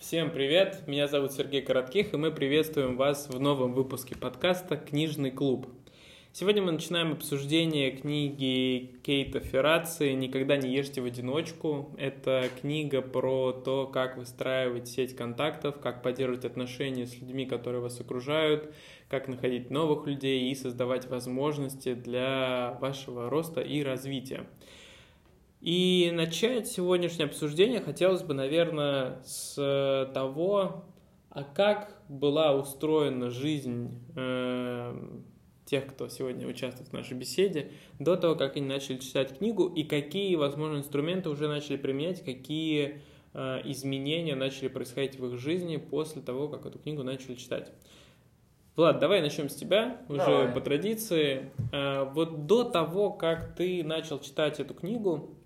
Всем привет, меня зовут Сергей Коротких, и мы приветствуем вас в новом выпуске подкаста «Книжный клуб». Сегодня мы начинаем обсуждение книги Кейта Ферраци «Никогда не ешьте в одиночку». Это книга про то, как выстраивать сеть контактов, как поддерживать отношения с людьми, которые вас окружают, как находить новых людей и создавать возможности для вашего роста и развития. И начать сегодняшнее обсуждение хотелось бы, наверное, с того, а как была устроена жизнь э, тех, кто сегодня участвует в нашей беседе, до того, как они начали читать книгу, и какие, возможно, инструменты уже начали применять, какие э, изменения начали происходить в их жизни после того, как эту книгу начали читать. Влад, давай начнем с тебя, уже давай. по традиции. Э, вот до того, как ты начал читать эту книгу,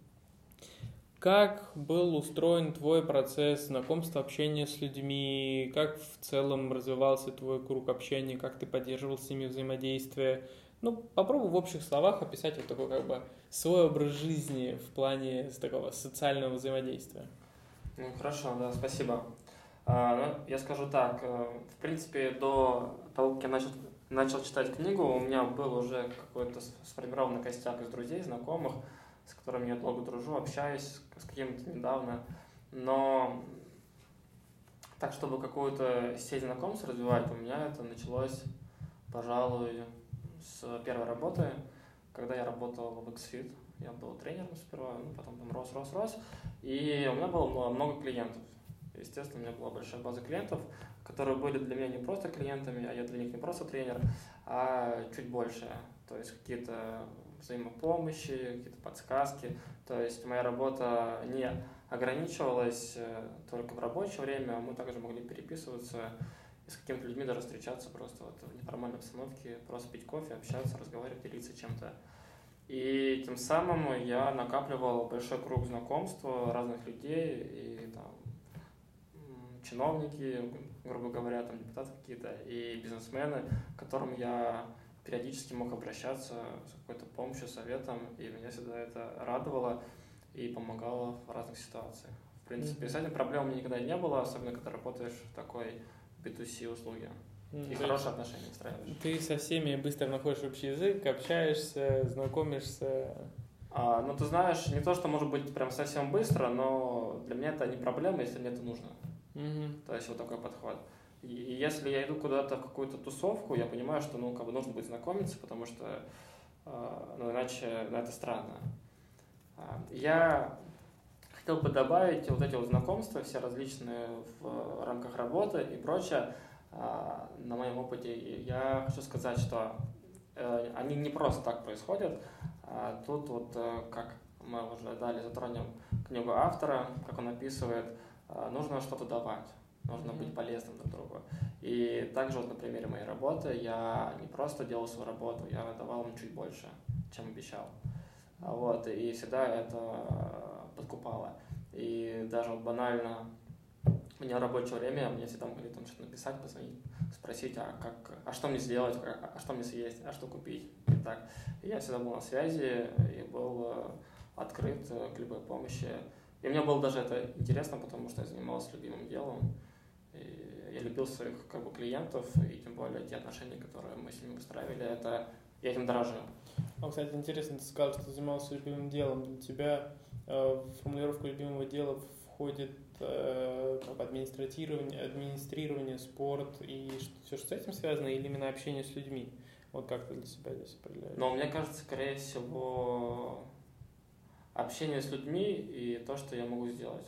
как был устроен твой процесс знакомства, общения с людьми? Как в целом развивался твой круг общения? Как ты поддерживал с ними взаимодействие? Ну, попробуй в общих словах описать вот такой как бы свой образ жизни в плане такого социального взаимодействия. Ну, хорошо, да, спасибо. А, ну, я скажу так, э, в принципе, до того, как я начал, начал читать книгу, у меня был уже какой-то сформированный костяк из друзей, знакомых, с которыми я долго дружу, общаюсь, с каким-то недавно. Но так, чтобы какую-то сеть знакомств развивать, у меня это началось, пожалуй, с первой работы, когда я работал в XFIT. Я был тренером сперва, ну, потом там рос, рос, рос. И у меня было много клиентов. Естественно, у меня была большая база клиентов, которые были для меня не просто клиентами, а я для них не просто тренер, а чуть больше. То есть какие-то взаимопомощи, какие-то подсказки. То есть моя работа не ограничивалась э, только в рабочее время, мы также могли переписываться и с какими-то людьми даже встречаться просто вот в неформальной обстановке, просто пить кофе, общаться, разговаривать, делиться чем-то. И тем самым я накапливал большой круг знакомств разных людей, и там чиновники, грубо говоря, там депутаты какие-то, и бизнесмены, которым я периодически мог обращаться с какой-то помощью, советом, и меня всегда это радовало и помогало в разных ситуациях. В принципе, mm-hmm. с этим проблем у меня никогда не было, особенно когда работаешь в такой B2C услуге. Mm-hmm. И хорошие отношения выстраиваешь. Ты со всеми быстро находишь общий язык, общаешься, знакомишься. А, ну, ты знаешь, не то, что может быть прям совсем быстро, но для меня это не проблема, если мне это нужно. Mm-hmm. То есть вот такой подход. И если я иду куда-то в какую-то тусовку, я понимаю, что ну, как бы нужно будет знакомиться, потому что а, ну, иначе ну, это странно. А, я хотел бы добавить вот эти вот знакомства, все различные в рамках работы и прочее. А, на моем опыте я хочу сказать, что э, они не просто так происходят. Тут вот, э, как мы уже дали, затронем книгу автора, как он описывает, нужно что-то давать нужно mm-hmm. быть полезным друг другу. И также вот на примере моей работы я не просто делал свою работу, я давал им чуть больше, чем обещал. Вот, и всегда это подкупало. И даже вот банально у меня рабочее время, мне всегда могли там что-то написать, позвонить, спросить, а, как, а что мне сделать, а, а что мне съесть, а что купить. И так. И я всегда был на связи и был э, открыт к любой помощи. И мне было даже это интересно, потому что я занимался любимым делом. И я любил своих как бы, клиентов, и тем более те отношения, которые мы с ними выстраивали, это я этим дорожил. А, кстати, интересно, ты сказал, что ты занимался любимым делом. Для тебя э, в формулировку любимого дела входит э, администрирование, администрирование, спорт и все, что с этим связано, или именно общение с людьми? Вот как ты для себя здесь определяешь? Но мне кажется, скорее всего, общение с людьми и то, что я могу сделать.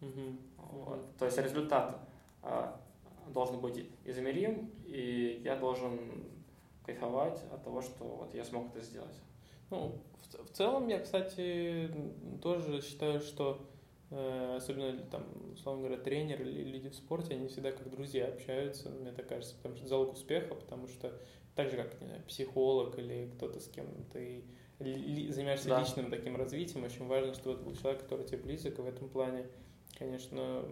Угу. Вот. То есть результаты. А, должен быть измерим, и я должен кайфовать от того, что вот я смог это сделать. Ну, в, в целом я, кстати, тоже считаю, что э, особенно там, условно говоря, тренер или люди в спорте, они всегда как друзья общаются, мне так кажется, потому что залог успеха, потому что так же, как не знаю, психолог или кто-то с кем ты ли, занимаешься да. личным таким развитием, очень важно, чтобы это был человек, который тебе близок, и в этом плане, конечно,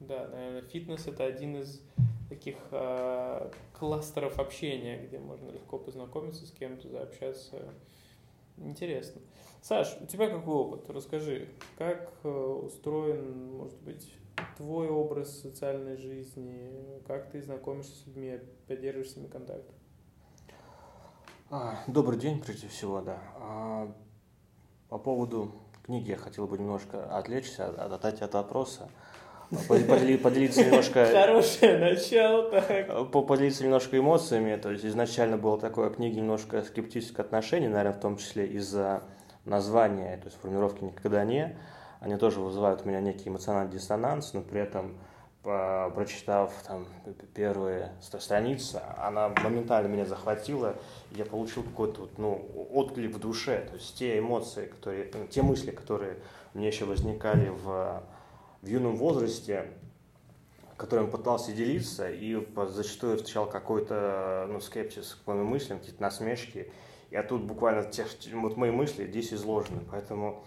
да, наверное, фитнес это один из таких э, кластеров общения, где можно легко познакомиться с кем-то, заобщаться. Интересно. Саш, у тебя какой опыт? Расскажи, как э, устроен, может быть, твой образ социальной жизни, как ты знакомишься с людьми, поддерживаешь с ними контакт? А, добрый день, прежде всего, да. А, по поводу книги я хотел бы немножко отвлечься, отойти от вопроса. Поделиться немножко... Хорошее начало, так. Поделиться немножко эмоциями. То есть изначально было такое книги немножко скептическое отношение, наверное, в том числе из-за названия, то есть формулировки «никогда не». Они тоже вызывают у меня некий эмоциональный диссонанс, но при этом прочитав там первые страницы, она моментально меня захватила, я получил какой-то ну, отклик в душе, то есть те эмоции, которые, те мысли, которые мне еще возникали в, в юном возрасте, которым пытался делиться, и зачастую встречал какой-то ну, скепсис к моим мыслям, какие-то насмешки, и а тут буквально тех, вот мои мысли здесь изложены, поэтому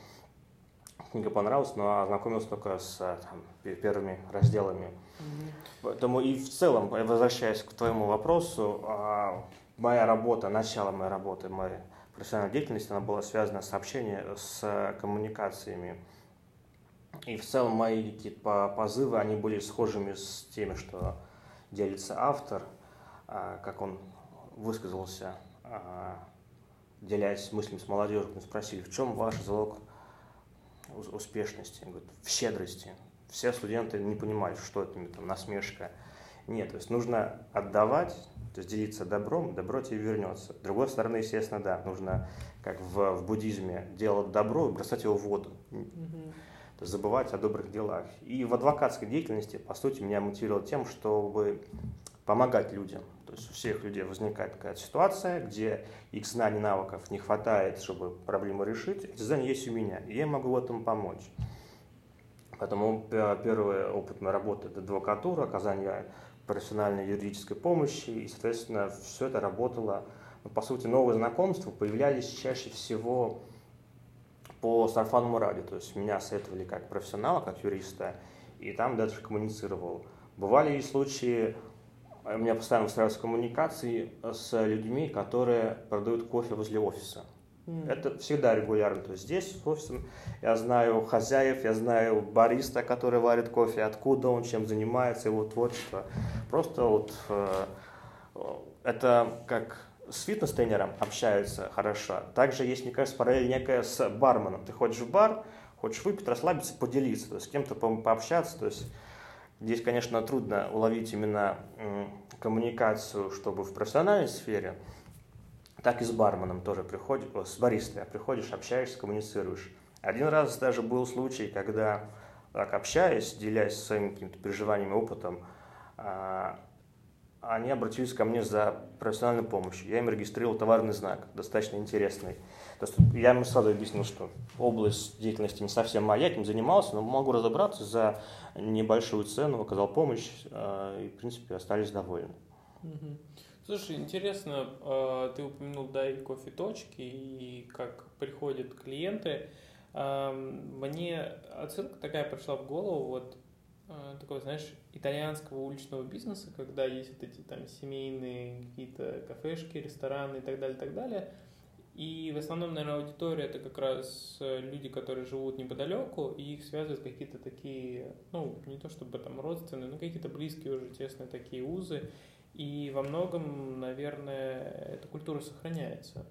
книга понравилась, но ознакомился только с там, первыми разделами. Mm-hmm. Поэтому и в целом, возвращаясь к твоему вопросу, а, моя работа, начало моей работы, моей профессиональной деятельности, она была связана с общением, с коммуникациями. И в целом мои какие-то позывы, они были схожими с теми, что делится автор, а, как он высказался, а, делясь мыслями с молодежью, мы спросили, в чем ваш залог успешности, в щедрости. Все студенты не понимают, что это там, насмешка. Нет, то есть нужно отдавать, то есть делиться добром, добро тебе вернется. С другой стороны, естественно, да, нужно, как в, в буддизме, делать добро и бросать его в воду. Mm-hmm. Забывать о добрых делах. И в адвокатской деятельности, по сути, меня мотивировало тем, чтобы помогать людям. То есть у всех людей возникает какая-то ситуация, где их знаний, навыков не хватает, чтобы проблему решить. Эти знания есть у меня, и я могу в этом помочь. Поэтому первый опыт моей работы – это адвокатура, оказание профессиональной юридической помощи, и, соответственно, все это работало. Ну, по сути, новые знакомства появлялись чаще всего по сарафанному радио, то есть меня советовали как профессионала, как юриста, и там дальше коммуницировал. Бывали и случаи у меня постоянно устраиваются коммуникации с людьми, которые продают кофе возле офиса. Mm. Это всегда регулярно. То есть здесь, в офисе, я знаю хозяев, я знаю бариста, который варит кофе, откуда он, чем занимается, его творчество. Просто вот э, это как с фитнес-тренером общаются хорошо. Также есть, мне кажется, параллель некая с барменом. Ты ходишь в бар, хочешь выпить, расслабиться, поделиться, то есть с кем-то пообщаться, то есть Здесь, конечно, трудно уловить именно коммуникацию, чтобы в профессиональной сфере, так и с барменом тоже приходишь, с баристой приходишь, общаешься, коммуницируешь. Один раз даже был случай, когда, так общаясь, делясь своими какими-то переживаниями, опытом, а, они обратились ко мне за профессиональной помощью. Я им регистрировал товарный знак, достаточно интересный. То есть я ему сразу объяснил, что область деятельности не совсем моя, этим занимался, но могу разобраться за небольшую цену, оказал помощь, э, и, в принципе, остались довольны. Слушай, интересно, э, ты упомянул, да, и кофе-точки, и как приходят клиенты. Мне отсылка такая пришла в голову, вот э, такой, знаешь, итальянского уличного бизнеса, когда есть вот эти там семейные какие-то кафешки, рестораны и так далее, так далее. И в основном, наверное, аудитория это как раз э, люди, которые живут неподалеку, и их связывают какие-то такие, ну, не то чтобы там родственные, но какие-то близкие уже тесные такие узы. И во многом, наверное, эта культура сохраняется.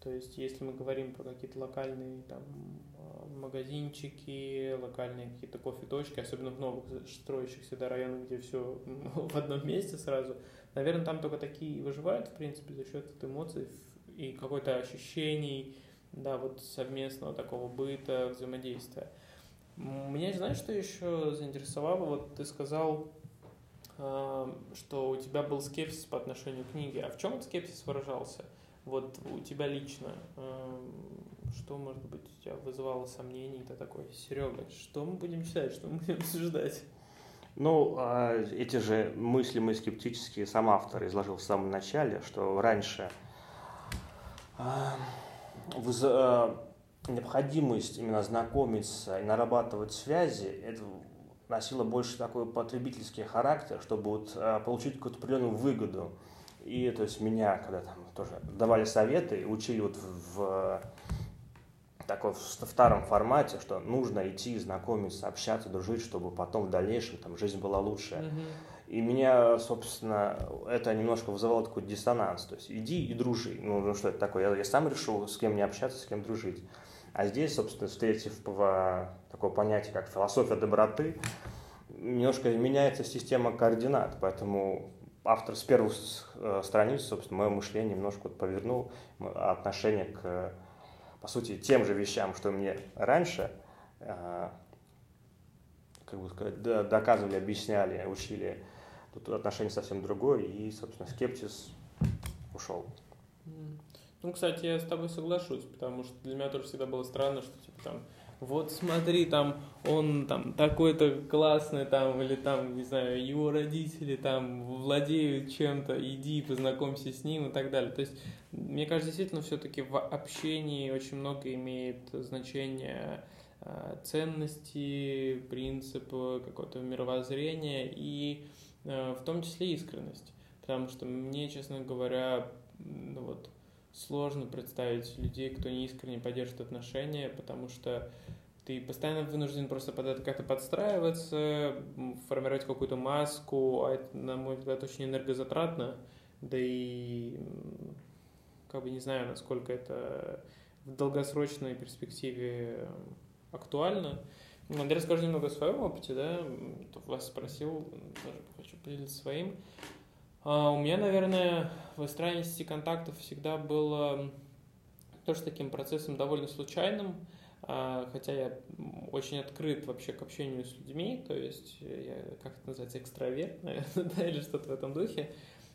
То есть, если мы говорим про какие-то локальные там магазинчики, локальные какие-то кофе-точки, особенно в новых строящихся да, районах, где все в одном месте сразу, наверное, там только такие выживают, в принципе, за счет эмоций, и какой-то ощущений, да, вот совместного такого быта, взаимодействия. Меня, знаешь, что еще заинтересовало? Вот ты сказал, э, что у тебя был скепсис по отношению к книге. А в чем этот скепсис выражался? Вот у тебя лично, э, что, может быть, у тебя вызывало сомнений? Ты такой, Серега, что мы будем читать, что мы будем обсуждать? Ну, а эти же мысли мы скептические сам автор изложил в самом начале, что раньше Э, необходимость именно знакомиться и нарабатывать связи, это носило больше такой потребительский характер, чтобы вот получить какую-то определенную выгоду. И то есть меня, когда там тоже давали советы, учили вот в, такой в старом формате, что нужно идти, знакомиться, общаться, дружить, чтобы потом в дальнейшем там жизнь была лучше. Mm-hmm. И меня, собственно, это немножко вызывало такой диссонанс. То есть иди и дружи. Ну, ну что это такое? Я, я сам решил, с кем мне общаться, с кем дружить. А здесь, собственно, встретив такое понятие, как философия доброты, немножко меняется система координат. Поэтому автор с первых э, страниц, собственно, мое мышление немножко повернул отношение к, по сути, тем же вещам, что мне раньше э, как бы сказать, доказывали, объясняли, учили Тут отношение совсем другое, и, собственно, скептиз ушел. Ну, кстати, я с тобой соглашусь, потому что для меня тоже всегда было странно, что типа там вот смотри, там он там такой-то классный, там, или там, не знаю, его родители там владеют чем-то, иди познакомься с ним и так далее. То есть, мне кажется, действительно, все-таки в общении очень много имеет значение э, ценности, принципы, какое-то мировоззрение и Э, в том числе искренность. Потому что мне, честно говоря, ну вот, сложно представить людей, кто не искренне поддержит отношения, потому что ты постоянно вынужден просто под это как-то подстраиваться, формировать какую-то маску, а это, на мой взгляд, очень энергозатратно, да и как бы не знаю, насколько это в долгосрочной перспективе актуально. Андрей, расскажи немного о своем опыте, да? Вас спросил, тоже хочу поделиться своим. А у меня, наверное, выстраивание контактов всегда было тоже таким процессом довольно случайным, а, хотя я очень открыт вообще к общению с людьми, то есть я, как это называется, экстраверт, наверное, да, или что-то в этом духе.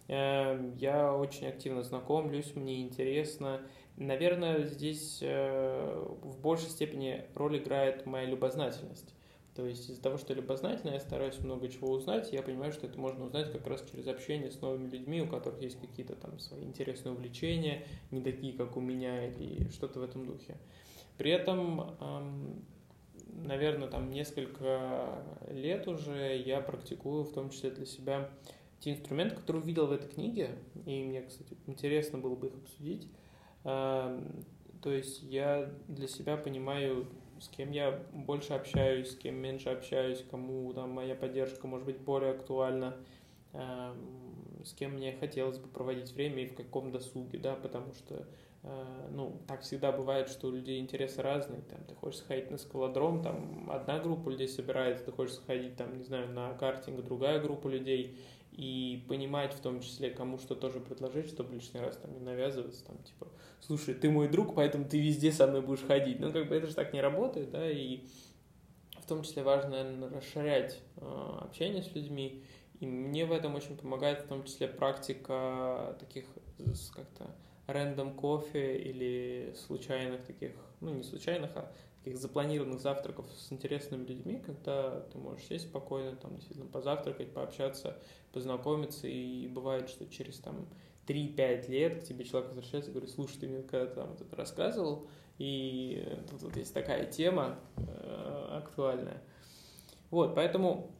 Э, я очень активно знакомлюсь, мне интересно, Наверное, здесь э, в большей степени роль играет моя любознательность. То есть из-за того, что я я стараюсь много чего узнать, я понимаю, что это можно узнать как раз через общение с новыми людьми, у которых есть какие-то там свои интересные увлечения, не такие, как у меня, или что-то в этом духе. При этом, наверное, там несколько лет уже я практикую, в том числе для себя, те инструменты, которые увидел в этой книге, и мне, кстати, интересно было бы их обсудить. То есть я для себя понимаю, с кем я больше общаюсь, с кем меньше общаюсь, кому там моя поддержка может быть более актуальна, эм, с кем мне хотелось бы проводить время и в каком досуге, да, потому что э, ну, так всегда бывает, что у людей интересы разные, там, ты хочешь сходить на скалодром, там, одна группа людей собирается, ты хочешь сходить, там, не знаю, на картинг, другая группа людей, и понимать в том числе, кому что тоже предложить, чтобы лишний раз там не навязываться, там, типа, слушай, ты мой друг, поэтому ты везде со мной будешь ходить. Ну, как бы это же так не работает, да, и в том числе важно, наверное, расширять э, общение с людьми, и мне в этом очень помогает в том числе практика таких как-то рандом кофе или случайных таких, ну, не случайных, а таких запланированных завтраков с интересными людьми, когда ты можешь сесть спокойно, там, действительно позавтракать, пообщаться, познакомиться, и бывает, что через там 3-5 лет к тебе человек возвращается и говорит, слушай, ты мне когда-то там вот это рассказывал, и тут вот есть такая тема э, актуальная. Вот, поэтому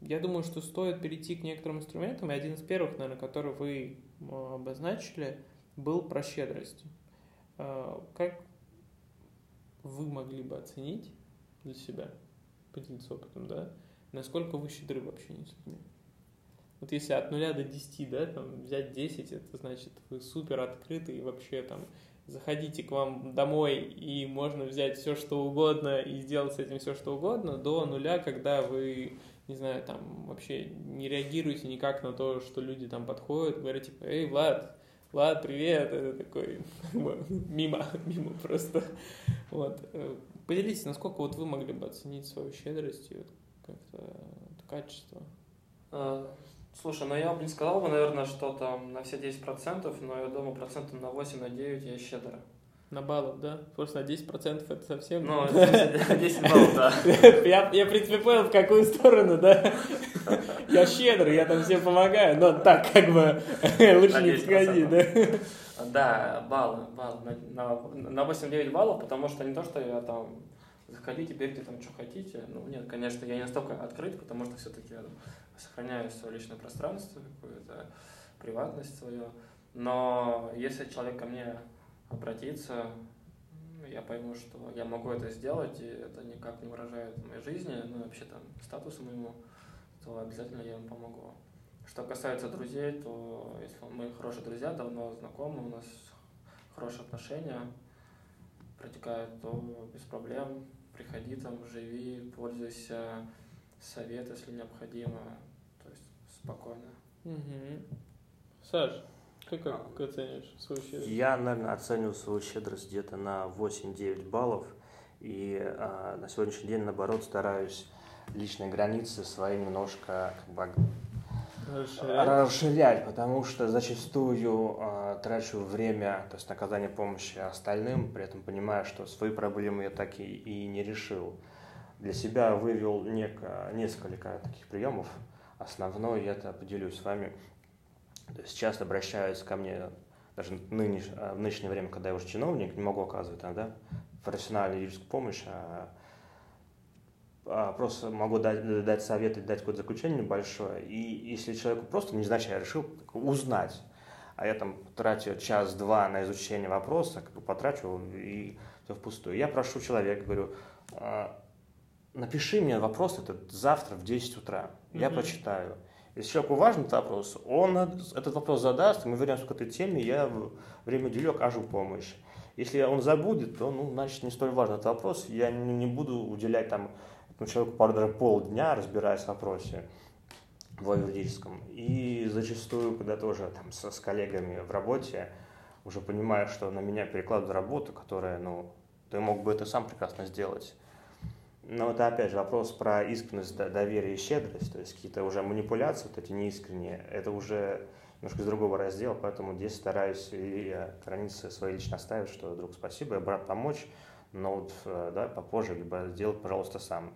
я думаю, что стоит перейти к некоторым инструментам, и один из первых, наверное, который вы обозначили, был про щедрость. Э, как вы могли бы оценить для себя, поделиться опытом, да, насколько вы щедры в общении с людьми? Вот если от нуля до 10, да, там, взять 10, это значит, вы супер открыты и вообще там заходите к вам домой и можно взять все, что угодно и сделать с этим все, что угодно, до нуля, когда вы, не знаю, там вообще не реагируете никак на то, что люди там подходят, говорят, типа, эй, Влад, Влад, привет, это такой, мимо, мимо просто. Вот. Поделитесь, насколько вот вы могли бы оценить свою щедрость и вот как-то качество? А, Слушай, ну я бы не сказал бы, наверное, что там на все 10%, но я думаю, процентов на 8, на 9 я щедро. На баллов, да? Просто на 10% это совсем... Ну, 10 баллов, да. Я, я, в принципе, понял, в какую сторону, да? Я щедрый, я там всем помогаю, но так, как бы, лучше не подходи, да? Да, баллы, баллы, на, на 8-9 баллов, потому что не то, что я там заходите, берите там, что хотите. Ну, нет, конечно, я не настолько открыт, потому что все-таки сохраняю свое личное пространство, какую-то приватность свою. Но если человек ко мне обратится, я пойму, что я могу это сделать, и это никак не выражает моей жизни, ну и вообще там статусу моему, то обязательно я им помогу. Что касается друзей, то если мы хорошие друзья, давно знакомы, у нас хорошие отношения протекают, то без проблем приходи там, живи, пользуйся, совет, если необходимо, то есть спокойно. Угу. Саш, как а, оцениваешь свою щедрость? Я, наверное, оцениваю свою щедрость где-то на 8-9 баллов. И а, на сегодняшний день, наоборот, стараюсь личные границы свои немножко как бы, расширять. расширять, потому что зачастую а, трачу время, то есть наказание помощи остальным, при этом понимая, что свои проблемы я так и, и не решил. Для себя вывел неко, несколько таких приемов. Основной это поделюсь с вами. То есть часто обращаются ко мне, даже нынеш, в нынешнее время, когда я уже чиновник, не могу оказывать да, профессиональную юридическую помощь, а а, просто могу дать, дать совет и дать какое-то заключение небольшое. И если человеку просто не я решил узнать, а я там трачу час-два на изучение вопроса, как бы потрачу и все впустую. Я прошу человека, говорю, «А, напиши мне вопрос этот завтра в 10 утра, я mm-hmm. прочитаю. Если человеку важен этот вопрос, он этот вопрос задаст, мы вернемся к этой теме, я время уделю, окажу помощь. Если он забудет, то, ну, значит, не столь важен этот вопрос, я не, буду уделять там ну, человеку порой даже полдня разбираясь в вопросе в юридическом. И зачастую, когда тоже там с, с коллегами в работе, уже понимаешь, что на меня перекладывают работу, которая, ну, ты мог бы это сам прекрасно сделать. Но это опять же вопрос про искренность, доверие и щедрость, то есть какие-то уже манипуляции, вот эти неискренние, это уже немножко из другого раздела, поэтому здесь стараюсь и границы свои лично ставить, что, друг, спасибо, брат помочь, но вот, э, да, попозже, либо сделать, пожалуйста, сам.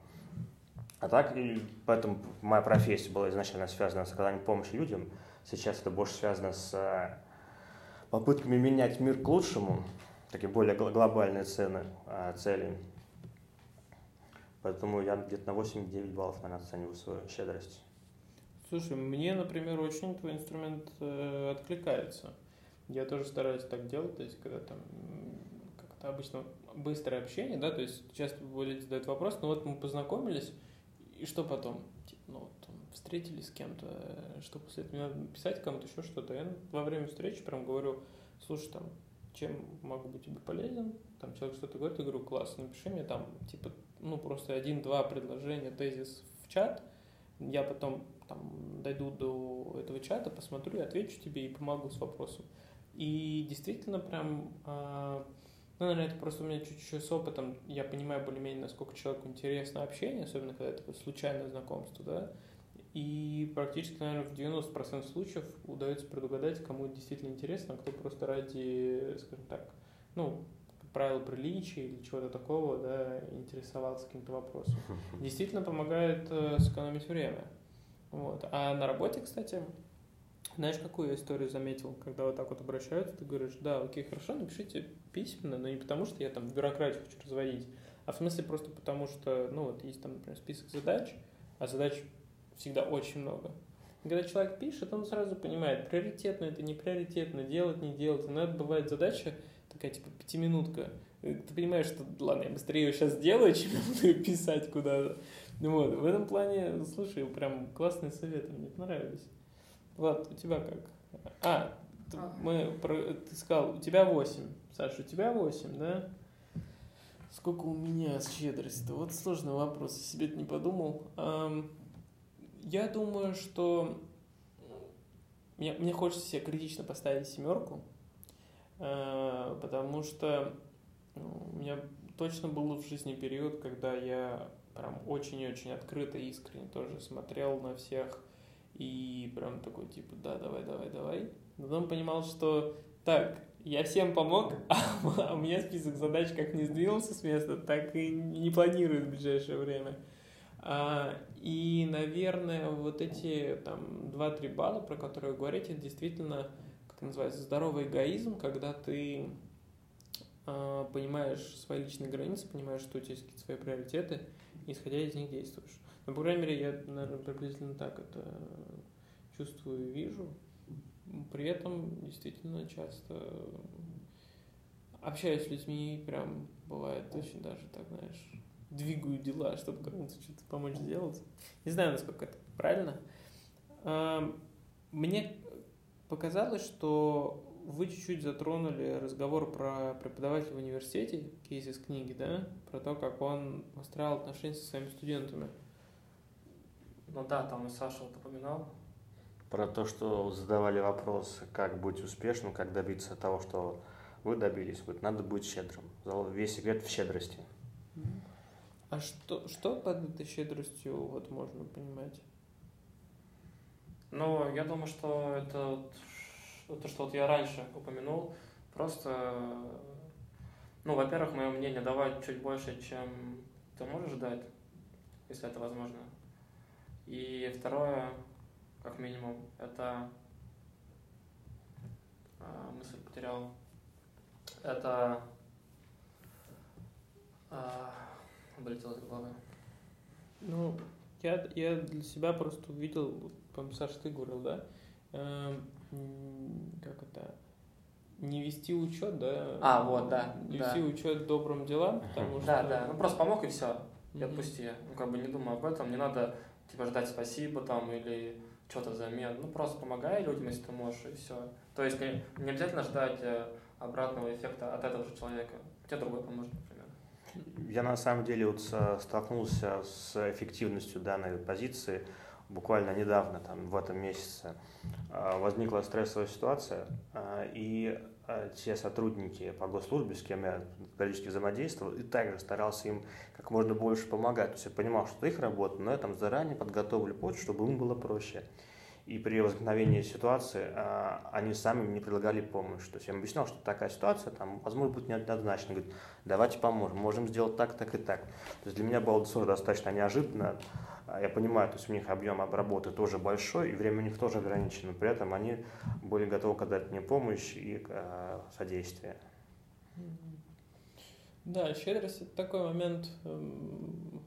А так, и поэтому моя профессия была изначально связана с оказанием помощи людям. Сейчас это больше связано с э, попытками менять мир к лучшему, такие более глобальные цены, э, цели. Поэтому я где-то на 8-9 баллов, наверное, оцениваю свою щедрость. Слушай, мне, например, очень твой инструмент э, откликается. Я тоже стараюсь так делать, то есть, когда там как-то обычно быстрое общение, да, то есть часто люди задают вопрос, ну вот мы познакомились, и что потом? Типа, ну, там, встретились с кем-то, что после этого надо писать кому-то еще что-то. Я во время встречи прям говорю, слушай, там, чем могу быть тебе полезен? Там человек что-то говорит, я говорю, классно, напиши мне там, типа, ну, просто один-два предложения, тезис в чат, я потом там дойду до этого чата, посмотрю, отвечу тебе и помогу с вопросом. И действительно прям а, ну, наверное, это просто у меня чуть-чуть с опытом, я понимаю более-менее, насколько человеку интересно общение, особенно когда это случайное знакомство, да, и практически, наверное, в 90% случаев удается предугадать, кому действительно интересно, а кто просто ради, скажем так, ну, правил приличия или чего-то такого, да, интересовался каким-то вопросом. Действительно помогает э, сэкономить время. Вот. А на работе, кстати, знаешь, какую я историю заметил, когда вот так вот обращаются, ты говоришь, да, окей, хорошо, напишите письменно, но не потому, что я там бюрократию хочу разводить, а в смысле просто потому, что, ну вот, есть там, например, список задач, а задач всегда очень много. И когда человек пишет, он сразу понимает, приоритетно это, не приоритетно, делать, не делать. Но это бывает задача такая, типа, пятиминутка. Ты понимаешь, что, ладно, я быстрее ее сейчас сделаю, чем писать куда-то. Вот, в этом плане, слушай, прям классные советы, мне понравились. Влад, у тебя как? А, мы, ты сказал, у тебя 8. Саша, у тебя 8, да? Сколько у меня щедрости-то? Вот сложный вопрос, я себе не подумал. Я думаю, что мне, мне хочется себе критично поставить семерку, а, потому что ну, у меня точно был в жизни период, когда я прям очень-очень открыто, искренне тоже смотрел на всех и прям такой, типа, да, давай, давай, давай. Но потом понимал, что так, я всем помог, а у меня список задач как не сдвинулся с места, так и не планирую в ближайшее время. А, и, наверное, вот эти там 2-3 балла, про которые вы говорите, действительно, как называется, здоровый эгоизм, когда ты а, понимаешь свои личные границы, понимаешь, что у тебя есть какие-то свои приоритеты, и исходя из них действуешь. Ну, по крайней мере, я, наверное, приблизительно так это чувствую и вижу. При этом действительно часто общаюсь с людьми, прям бывает очень даже так, знаешь, двигаю дела, чтобы кому-то что-то помочь сделать. Не знаю, насколько это правильно. Мне показалось, что вы чуть-чуть затронули разговор про преподавателя в университете, кейс из книги, да? Про то, как он выстраивал отношения со своими студентами. Ну да, там и Саша вот упоминал. Про то, что задавали вопрос, как быть успешным, как добиться того, что вы добились. Вот надо быть щедрым. Весь секрет в щедрости. А что, что под этой щедростью вот можно понимать? Ну, я думаю, что это то, что вот я раньше упомянул, просто, ну, во-первых, мое мнение давать чуть больше, чем ты можешь дать, если это возможно. И второе, как минимум, это а, мысль потерял. Это а, вылетело из головы. Ну, я, я для себя просто увидел, по-моему, Саша, ты говорил, да? Эм, как это? Не вести учет, да? А, вот, да. Вести да. учет добрым делам, потому что... Да, да, ну просто помог и все, и отпусти. Ну, как бы не думай об этом, не надо, типа, ждать спасибо там или что-то взамен. Ну, просто помогай людям, если ты можешь, и все. То есть не, не обязательно ждать э, обратного эффекта от этого же человека. Тебе другой поможет, например. Я на самом деле вот столкнулся с эффективностью данной позиции буквально недавно, там, в этом месяце, а, возникла стрессовая ситуация, а, и а, те сотрудники по госслужбе, с кем я периодически взаимодействовал, и также старался им как можно больше помогать. То есть я понимал, что это их работа, но я там заранее подготовлю почту, чтобы им было проще. И при возникновении ситуации они сами мне предлагали помощь. То есть я им объяснял, что такая ситуация, там, возможно, будет неоднозначно. Говорит, давайте поможем, можем сделать так, так и так. То есть для меня было достаточно неожиданно. А я понимаю, то есть у них объем работы тоже большой, и время у них тоже ограничено. При этом они были готовы оказать мне помощь и э, содействие. Да, щедрость это такой момент, эм,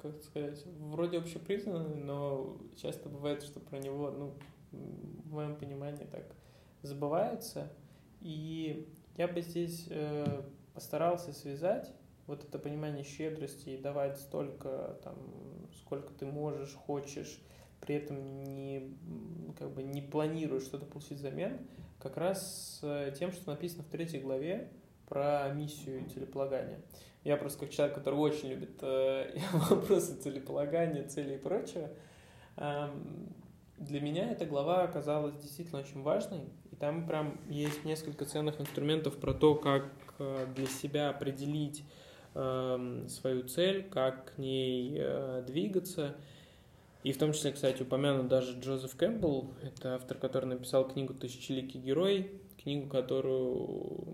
как сказать, вроде общепризнанный, но часто бывает, что про него, ну, в моем понимании так забывается. И я бы здесь э, постарался связать вот это понимание щедрости и давать столько, там, сколько ты можешь, хочешь, при этом не, как бы не планируешь что-то получить взамен, как раз с тем, что написано в третьей главе про миссию целеполагания. Я просто как человек, который очень любит э, вопросы целеполагания, цели и прочего, э, для меня эта глава оказалась действительно очень важной, и там прям есть несколько ценных инструментов про то, как э, для себя определить свою цель, как к ней э, двигаться. И в том числе, кстати, упомянут даже Джозеф Кэмпбелл, это автор, который написал книгу «Тысячеликий герой», книгу, которую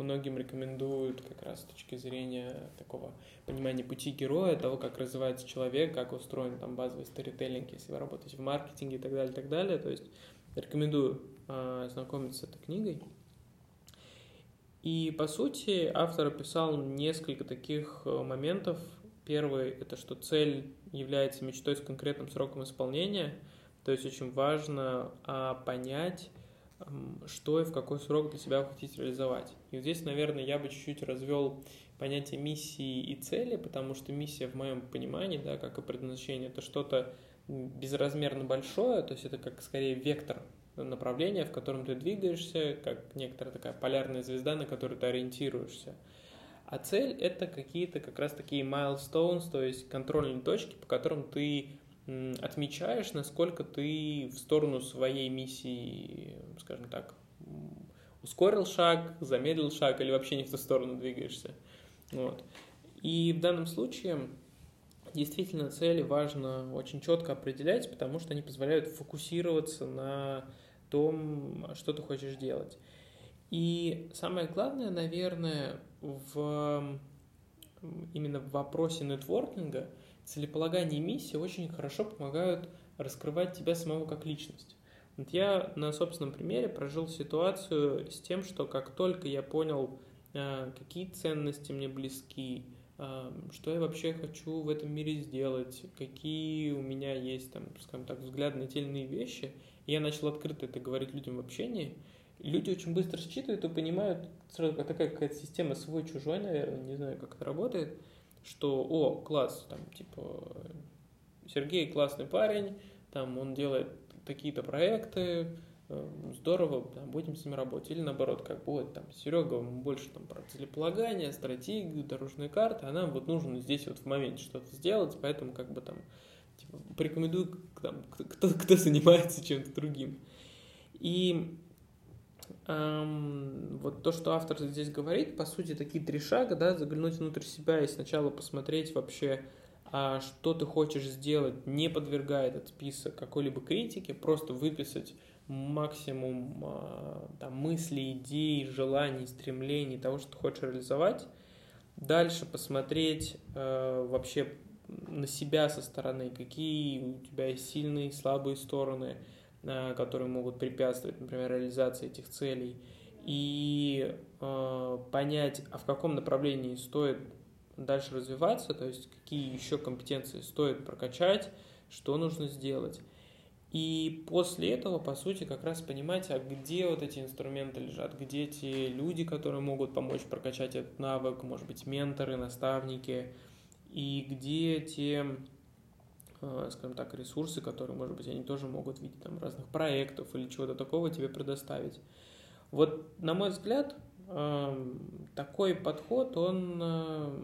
многим рекомендуют как раз с точки зрения такого понимания пути героя, того, как развивается человек, как устроен там базовый сторителлинг, если вы работаете в маркетинге и так далее, и так далее. То есть рекомендую э, знакомиться с этой книгой. И, по сути, автор описал несколько таких э, моментов. Первый – это что цель является мечтой с конкретным сроком исполнения, то есть очень важно а, понять, что и в какой срок для себя вы хотите реализовать. И вот здесь, наверное, я бы чуть-чуть развел понятие миссии и цели, потому что миссия в моем понимании, да, как и предназначение, это что-то безразмерно большое, то есть это как скорее вектор направление, в котором ты двигаешься, как некоторая такая полярная звезда, на которую ты ориентируешься. А цель — это какие-то как раз такие milestones, то есть контрольные точки, по которым ты отмечаешь, насколько ты в сторону своей миссии, скажем так, ускорил шаг, замедлил шаг или вообще не в ту сторону двигаешься. Вот. И в данном случае действительно цели важно очень четко определять, потому что они позволяют фокусироваться на том, что ты хочешь делать. И самое главное, наверное, в именно в вопросе нетворкинга целеполагание и миссия очень хорошо помогают раскрывать тебя самого как личность. Вот я на собственном примере прожил ситуацию с тем, что как только я понял, а, какие ценности мне близки, что я вообще хочу в этом мире сделать, какие у меня есть, там, скажем так, взгляды на те или иные вещи – я начал открыто это говорить людям в общении, люди очень быстро считывают и понимают, сразу такая какая-то система свой-чужой, наверное, не знаю, как это работает, что, о, класс, там, типа, Сергей классный парень, там, он делает такие-то проекты, здорово, там, будем с ним работать. Или наоборот, как вот там Серега больше там про целеполагание, стратегию, дорожные карты, а нам вот нужно здесь вот в моменте что-то сделать, поэтому как бы там типа, порекомендую там, кто, кто занимается чем-то другим. И эм, вот то, что автор здесь говорит, по сути, такие три шага, да, заглянуть внутрь себя и сначала посмотреть вообще, а что ты хочешь сделать, не подвергая этот список какой-либо критике, просто выписать максимум а, там, мыслей, идей, желаний, стремлений, того, что ты хочешь реализовать. Дальше посмотреть э, вообще на себя со стороны, какие у тебя есть сильные слабые стороны, э, которые могут препятствовать, например, реализации этих целей. И э, понять, а в каком направлении стоит дальше развиваться, то есть какие еще компетенции стоит прокачать, что нужно сделать. И после этого, по сути, как раз понимать, а где вот эти инструменты лежат, где те люди, которые могут помочь прокачать этот навык, может быть, менторы, наставники, и где те, э, скажем так, ресурсы, которые, может быть, они тоже могут в виде там, разных проектов или чего-то такого тебе предоставить. Вот, на мой взгляд, эм, такой подход, он э,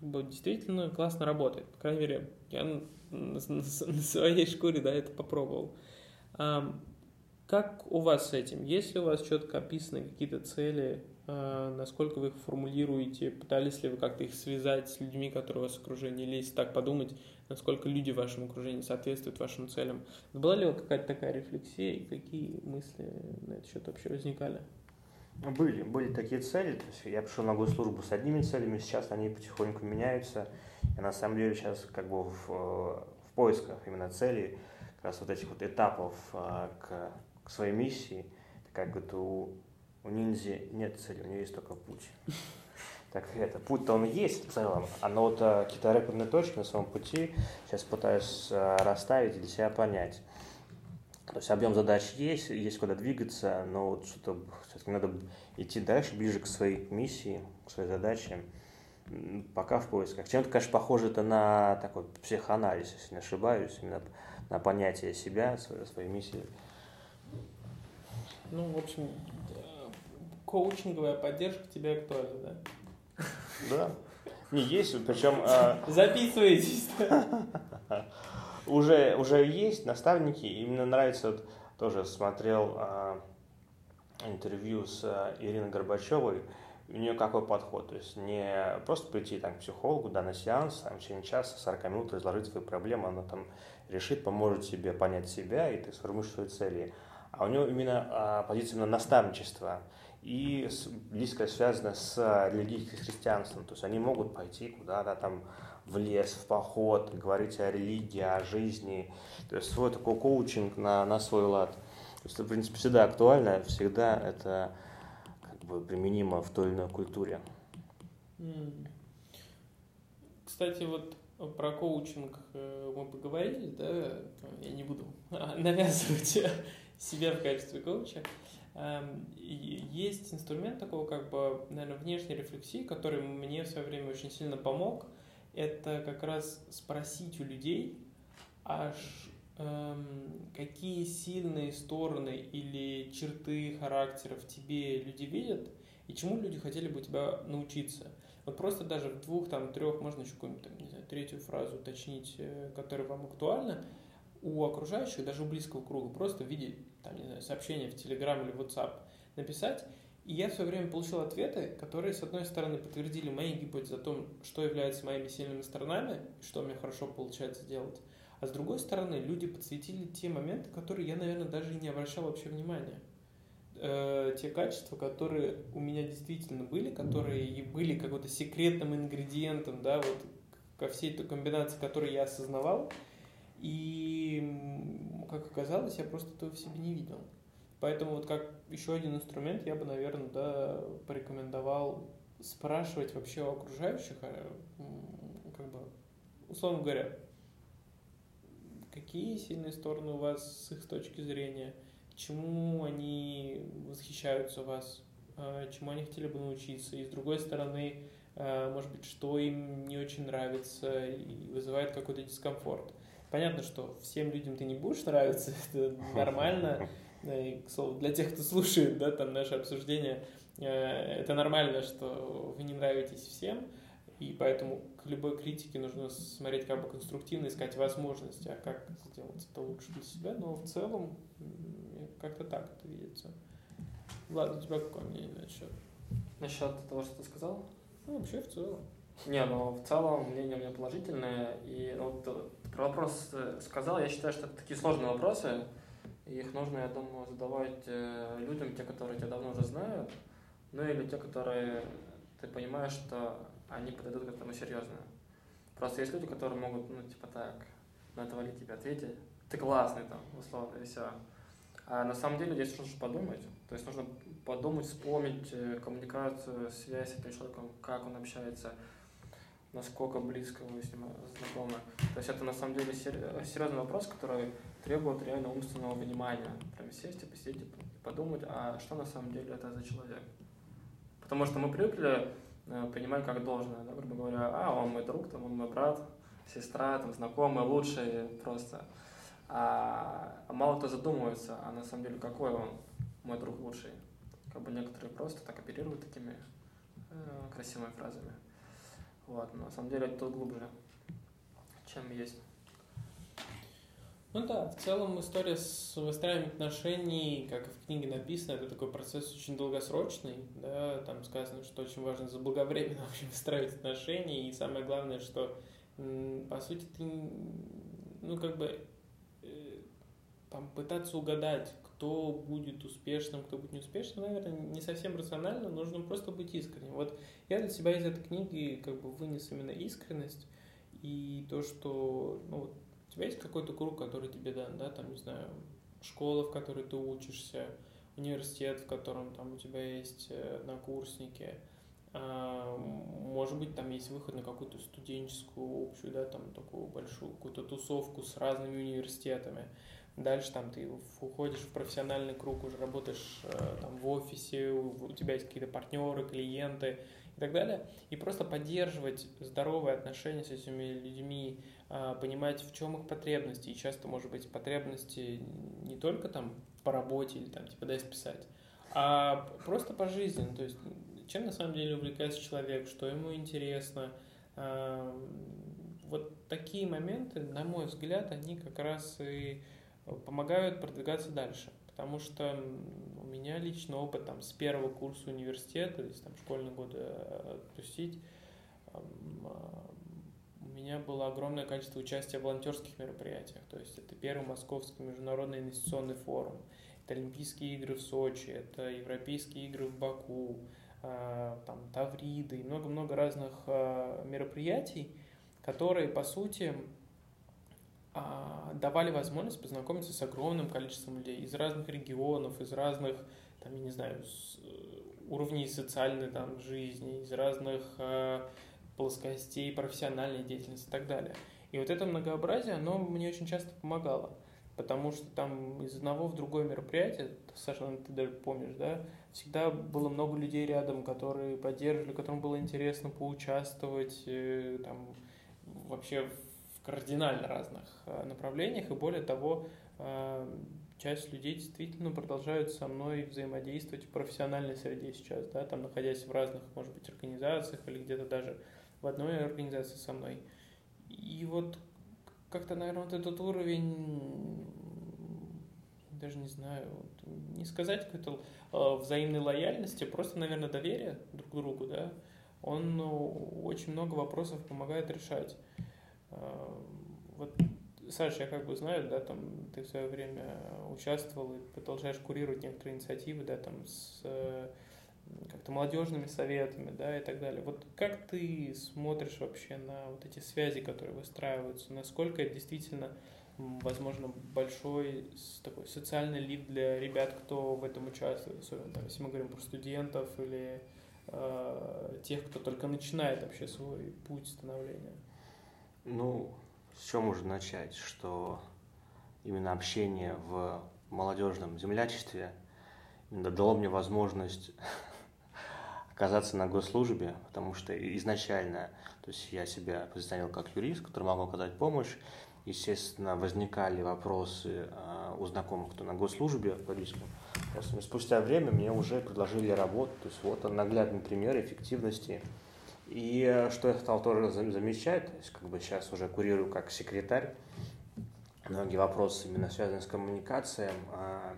как бы действительно классно работает. По крайней мере, я на, своей шкуре, да, это попробовал. А, как у вас с этим? Есть ли у вас четко описаны какие-то цели, а, насколько вы их формулируете, пытались ли вы как-то их связать с людьми, которые у вас в окружении, или если так подумать, насколько люди в вашем окружении соответствуют вашим целям? Была ли у вас какая-то такая рефлексия и какие мысли на этот счет вообще возникали? Были, были такие цели. То есть я пришел на госслужбу с одними целями, сейчас они потихоньку меняются. Я на самом деле сейчас как бы в, в поисках именно целей, как раз вот этих вот этапов а, к, к своей миссии. Как бы у, у ниндзя нет цели, у нее есть только путь. Так это, путь-то он есть в целом, а но вот а, какие-то рекордные точки на своем пути сейчас пытаюсь расставить и для себя понять. То есть объем задач есть, есть куда двигаться, но вот что-то все-таки надо идти дальше, ближе к своей миссии, к своей задаче, пока в поисках. Чем-то, конечно, похоже это на такой психоанализ, если не ошибаюсь, именно на понятие себя, своей, своей миссии. Ну, в общем, коучинговая поддержка тебе актуальна, да? Да. Не, есть, причем... А, Записывайтесь уже, уже есть наставники, именно нравится, вот, тоже смотрел а, интервью с а, Ириной Горбачевой, у нее какой подход, то есть не просто прийти там, к психологу, да, на сеанс, там, в течение часа, 40 минут изложить свои проблемы, она там решит, поможет тебе понять себя, и ты сформируешь свои цели. А у нее именно а, позиция именно наставничества и близко связана с религией христианством, то есть они могут пойти куда-то там в лес, в поход, говорить о религии, о жизни. То есть свой такой коучинг на, на свой лад. То есть, в принципе, всегда актуально, всегда это как бы применимо в той или иной культуре. Кстати, вот про коучинг э, мы поговорили, да, я не буду навязывать себя в качестве коуча. Эм, есть инструмент такого, как бы, наверное, внешней рефлексии, который мне в свое время очень сильно помог – это как раз спросить у людей, аж эм, какие сильные стороны или черты характера в тебе люди видят, и чему люди хотели бы тебя научиться. Вот просто даже в двух, там, трех, можно еще какую-нибудь, там, не знаю, третью фразу уточнить, э, которая вам актуальна, у окружающих, даже у близкого круга, просто в виде, там, не знаю, сообщения в Telegram или WhatsApp написать, и я в свое время получил ответы, которые, с одной стороны, подтвердили мои гипотезы о том, что является моими сильными сторонами, что мне хорошо получается делать. А с другой стороны, люди подсветили те моменты, которые я, наверное, даже и не обращал вообще внимания. Э, те качества, которые у меня действительно были, которые и были каким-то секретным ингредиентом, да, вот ко всей той комбинации, которую я осознавал. И, как оказалось, я просто этого в себе не видел. Поэтому вот как еще один инструмент я бы, наверное, да, порекомендовал спрашивать вообще у окружающих, а, как бы, условно говоря, какие сильные стороны у вас с их точки зрения, почему они восхищаются вас, э, чему они хотели бы научиться, и с другой стороны, э, может быть, что им не очень нравится и вызывает какой-то дискомфорт. Понятно, что всем людям ты не будешь нравиться, это нормально. И, к слову, для тех, кто слушает, да, там наше обсуждение, это нормально, что вы не нравитесь всем, и поэтому к любой критике нужно смотреть как бы конструктивно, искать возможности, а как сделать это лучше для себя. Но в целом как-то так это видится. Влад, у тебя какое мнение насчет? Насчет того, что ты сказал? Ну, вообще в целом. Не, ну в целом мнение у меня положительное. И ну, вот про вопрос э, сказал, я считаю, что это такие сложные вопросы. Их нужно, я думаю, задавать э, людям, те, которые тебя давно уже знают, ну или те, которые ты понимаешь, что они подойдут к этому серьезно. Просто есть люди, которые могут, ну, типа так, на это валить тебе ответить. Ты классный там, условно, и все. А на самом деле здесь нужно подумать. То есть нужно подумать, вспомнить э, коммуникацию, связь с этим человеком, как он общается, насколько близко вы с ним знакомы. То есть это на самом деле серьезный вопрос, который требует реально умственного внимания. Прям сесть и посидеть и подумать, а что на самом деле это за человек. Потому что мы привыкли Э, понимать как должное, да, грубо говоря, а, он мой друг, там, он мой брат, сестра, там, знакомый, лучший просто. А, а мало кто задумывается, а на самом деле какой он, мой друг лучший. Как бы некоторые просто так оперируют такими э, красивыми фразами. Вот, но на самом деле это тут глубже, чем есть. Ну да, в целом история с выстраиванием отношений, как в книге написано, это такой процесс очень долгосрочный, да, там сказано, что очень важно заблаговременно вообще выстраивать отношения, и самое главное, что, по сути, ты, ну, как бы, э, там, пытаться угадать, кто будет успешным, кто будет неуспешным, наверное, не совсем рационально, нужно просто быть искренним. Вот я для себя из этой книги как бы вынес именно искренность и то, что, ну, у тебя есть какой-то круг, который тебе дан, да, там, не знаю, школа, в которой ты учишься, университет, в котором там у тебя есть э, однокурсники, а, может быть, там есть выход на какую-то студенческую общую, да, там такую большую какую-то тусовку с разными университетами. Дальше там ты уходишь в профессиональный круг, уже работаешь э, там в офисе, у тебя есть какие-то партнеры, клиенты и так далее. И просто поддерживать здоровые отношения с этими людьми, понимать, в чем их потребности. И часто, может быть, потребности не только там по работе или там типа дай списать, а просто по жизни. То есть, чем на самом деле увлекается человек, что ему интересно. А, вот такие моменты, на мой взгляд, они как раз и помогают продвигаться дальше. Потому что у меня лично опыт там, с первого курса университета, если там школьные годы отпустить, меня было огромное количество участия в волонтерских мероприятиях. То есть это первый Московский международный инвестиционный форум, это Олимпийские игры в Сочи, это Европейские игры в Баку, а, там Тавриды и много-много разных а, мероприятий, которые, по сути, а, давали возможность познакомиться с огромным количеством людей из разных регионов, из разных, там, я не знаю, уровней социальной там, жизни, из разных плоскостей профессиональной деятельности и так далее. И вот это многообразие, оно мне очень часто помогало, потому что там из одного в другое мероприятие, Саша, ты даже помнишь, да, всегда было много людей рядом, которые поддерживали, которым было интересно поучаствовать, э, там, вообще в кардинально разных э, направлениях, и более того, э, часть людей действительно продолжают со мной взаимодействовать в профессиональной среде сейчас, да, там находясь в разных, может быть, организациях или где-то даже в одной организации со мной. И вот как-то, наверное, вот этот уровень, даже не знаю, не сказать какой-то э, взаимной лояльности, просто, наверное, доверия друг к другу, да, он ну, очень много вопросов помогает решать. Э, вот, Саша, я как бы знаю, да, там ты в свое время участвовал и продолжаешь курировать некоторые инициативы, да, там с как-то молодежными советами, да, и так далее. Вот как ты смотришь вообще на вот эти связи, которые выстраиваются, насколько это действительно, возможно, большой такой социальный лифт для ребят, кто в этом участвует, особенно там, если мы говорим про студентов или э, тех, кто только начинает вообще свой путь становления? Ну, с чего можно начать, что именно общение в молодежном землячестве дало мне возможность оказаться на госслужбе, потому что изначально то есть я себя позиционировал как юрист, который могу оказать помощь. Естественно, возникали вопросы э, у знакомых, кто на госслужбе по риску. Спустя время мне уже предложили работу. То есть вот он наглядный пример эффективности. И э, что я стал тоже замечать, то есть как бы сейчас уже курирую как секретарь многие вопросы именно связанные с коммуникацией, а,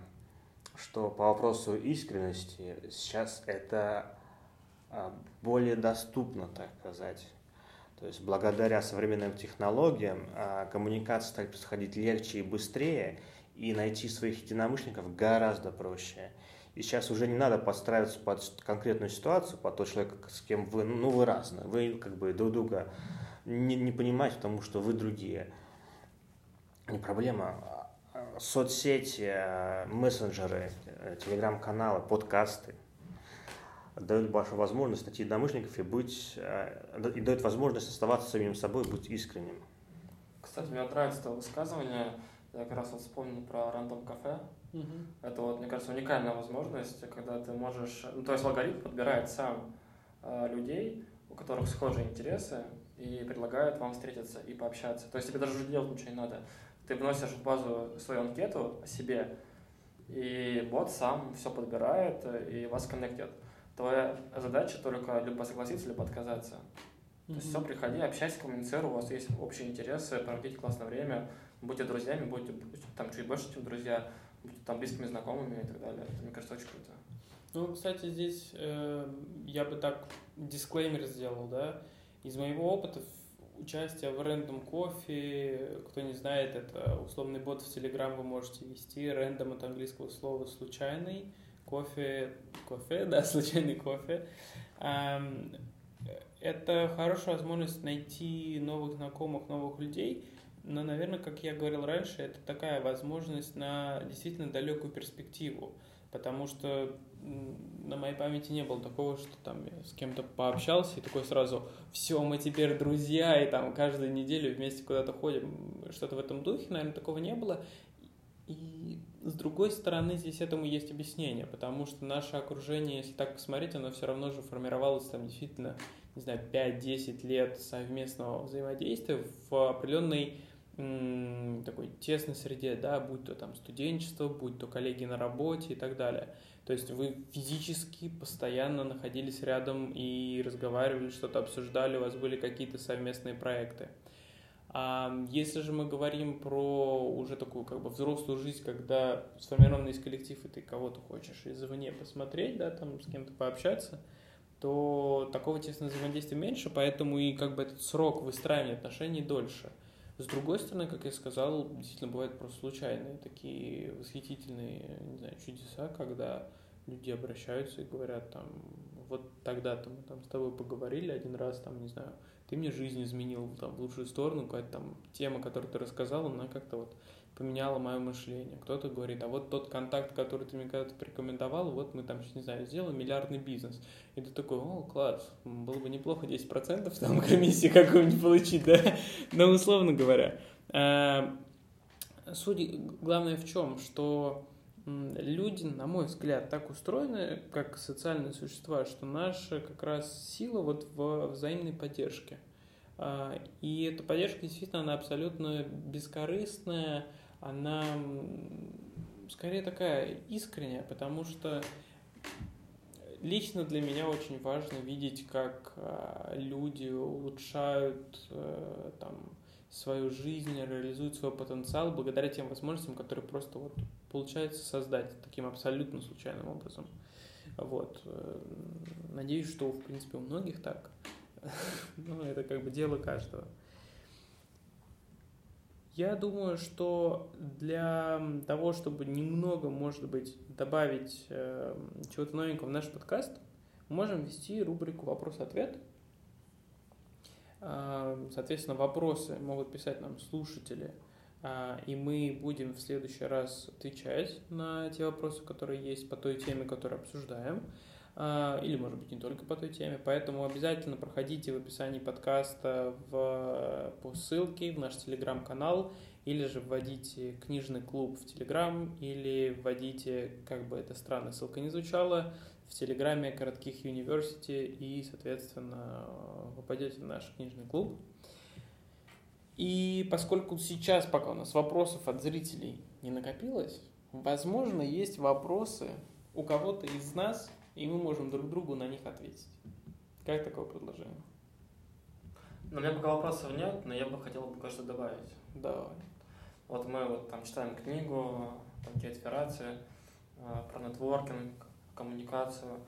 что по вопросу искренности сейчас это более доступно, так сказать. То есть благодаря современным технологиям а, коммуникация стали происходить легче и быстрее, и найти своих единомышленников гораздо проще. И сейчас уже не надо подстраиваться под конкретную ситуацию, под тот человек, с кем вы, ну вы разные, вы как бы друг друга не, не понимаете, потому что вы другие. Не проблема. Соцсети, мессенджеры, телеграм-каналы, подкасты дают большую возможность найти единомышленников и быть, и дают возможность оставаться самим собой, быть искренним. Кстати, мне нравится это высказывание. Я как раз вот вспомнил про рандом кафе. Угу. Это вот, мне кажется, уникальная возможность, когда ты можешь, ну, то есть алгоритм подбирает сам э, людей, у которых схожие интересы, и предлагает вам встретиться и пообщаться. То есть тебе даже делать ничего не надо. Ты вносишь в базу свою анкету о себе, и бот сам все подбирает и вас коннектит. Твоя задача только либо согласиться, либо отказаться. Mm-hmm. То есть все, приходи, общайся, коммуницируй, у вас есть общие интересы, проводите классное время, будьте друзьями, будьте там чуть больше, чем друзья, будьте там близкими знакомыми и так далее. Это, мне кажется, очень круто. Ну, кстати, здесь э, я бы так дисклеймер сделал, да. Из моего опыта участие в Random Coffee, кто не знает, это условный бот в Telegram вы можете вести. Random от английского слова случайный, кофе, кофе, да, случайный кофе. Это хорошая возможность найти новых знакомых, новых людей, но, наверное, как я говорил раньше, это такая возможность на действительно далекую перспективу, потому что на моей памяти не было такого, что там я с кем-то пообщался и такой сразу, все, мы теперь друзья, и там каждую неделю вместе куда-то ходим, что-то в этом духе, наверное, такого не было. И с другой стороны, здесь этому есть объяснение, потому что наше окружение, если так посмотреть, оно все равно же формировалось там действительно, не знаю, 5-10 лет совместного взаимодействия в определенной такой тесной среде, да, будь то там студенчество, будь то коллеги на работе и так далее. То есть вы физически постоянно находились рядом и разговаривали, что-то обсуждали, у вас были какие-то совместные проекты. А если же мы говорим про уже такую как бы взрослую жизнь, когда сформирован есть коллектив, и ты кого-то хочешь извне посмотреть, да, там с кем-то пообщаться, то такого тесного взаимодействия меньше, поэтому и как бы этот срок выстраивания отношений дольше. С другой стороны, как я сказал, действительно бывают просто случайные такие восхитительные, не знаю, чудеса, когда люди обращаются и говорят там, вот тогда-то мы там с тобой поговорили один раз, там, не знаю, ты мне жизнь изменил там, в лучшую сторону, какая-то там тема, которую ты рассказал, она как-то вот поменяла мое мышление. Кто-то говорит, а вот тот контакт, который ты мне когда-то порекомендовал, вот мы там, не знаю, сделаем миллиардный бизнес. И ты такой, о, класс, было бы неплохо 10% там комиссии какую-нибудь получить, да? Но условно говоря. А, суть главное в чем, что люди, на мой взгляд, так устроены, как социальные существа, что наша как раз сила вот в взаимной поддержке. А, и эта поддержка действительно, она абсолютно бескорыстная, она скорее такая искренняя, потому что лично для меня очень важно видеть, как а, люди улучшают э, там, свою жизнь, реализуют свой потенциал благодаря тем возможностям, которые просто вот получается создать таким абсолютно случайным образом. Вот. Э, надеюсь, что, в принципе, у многих так. Ну, это как бы дело каждого. Я думаю, что для того, чтобы немного, может быть, добавить э, чего-то новенького в наш подкаст, можем ввести рубрику «Вопрос-ответ». Э, соответственно, вопросы могут писать нам слушатели, э, и мы будем в следующий раз отвечать на те вопросы, которые есть по той теме, которую обсуждаем. А, или, может быть, не только по той теме. Поэтому обязательно проходите в описании подкаста в, по ссылке в наш телеграм-канал или же вводите книжный клуб в Телеграм, или вводите, как бы это странно ссылка не звучала, в Телеграме коротких University и, соответственно, попадете в наш книжный клуб. И поскольку сейчас пока у нас вопросов от зрителей не накопилось, возможно, есть вопросы у кого-то из нас, и мы можем друг другу на них ответить. Как такое предложение? Ну, у меня пока вопросов нет, но я бы хотел бы кое-что добавить. Давай. Вот мы вот там читаем книгу, там какие-то операции, про нетворкинг, коммуникацию.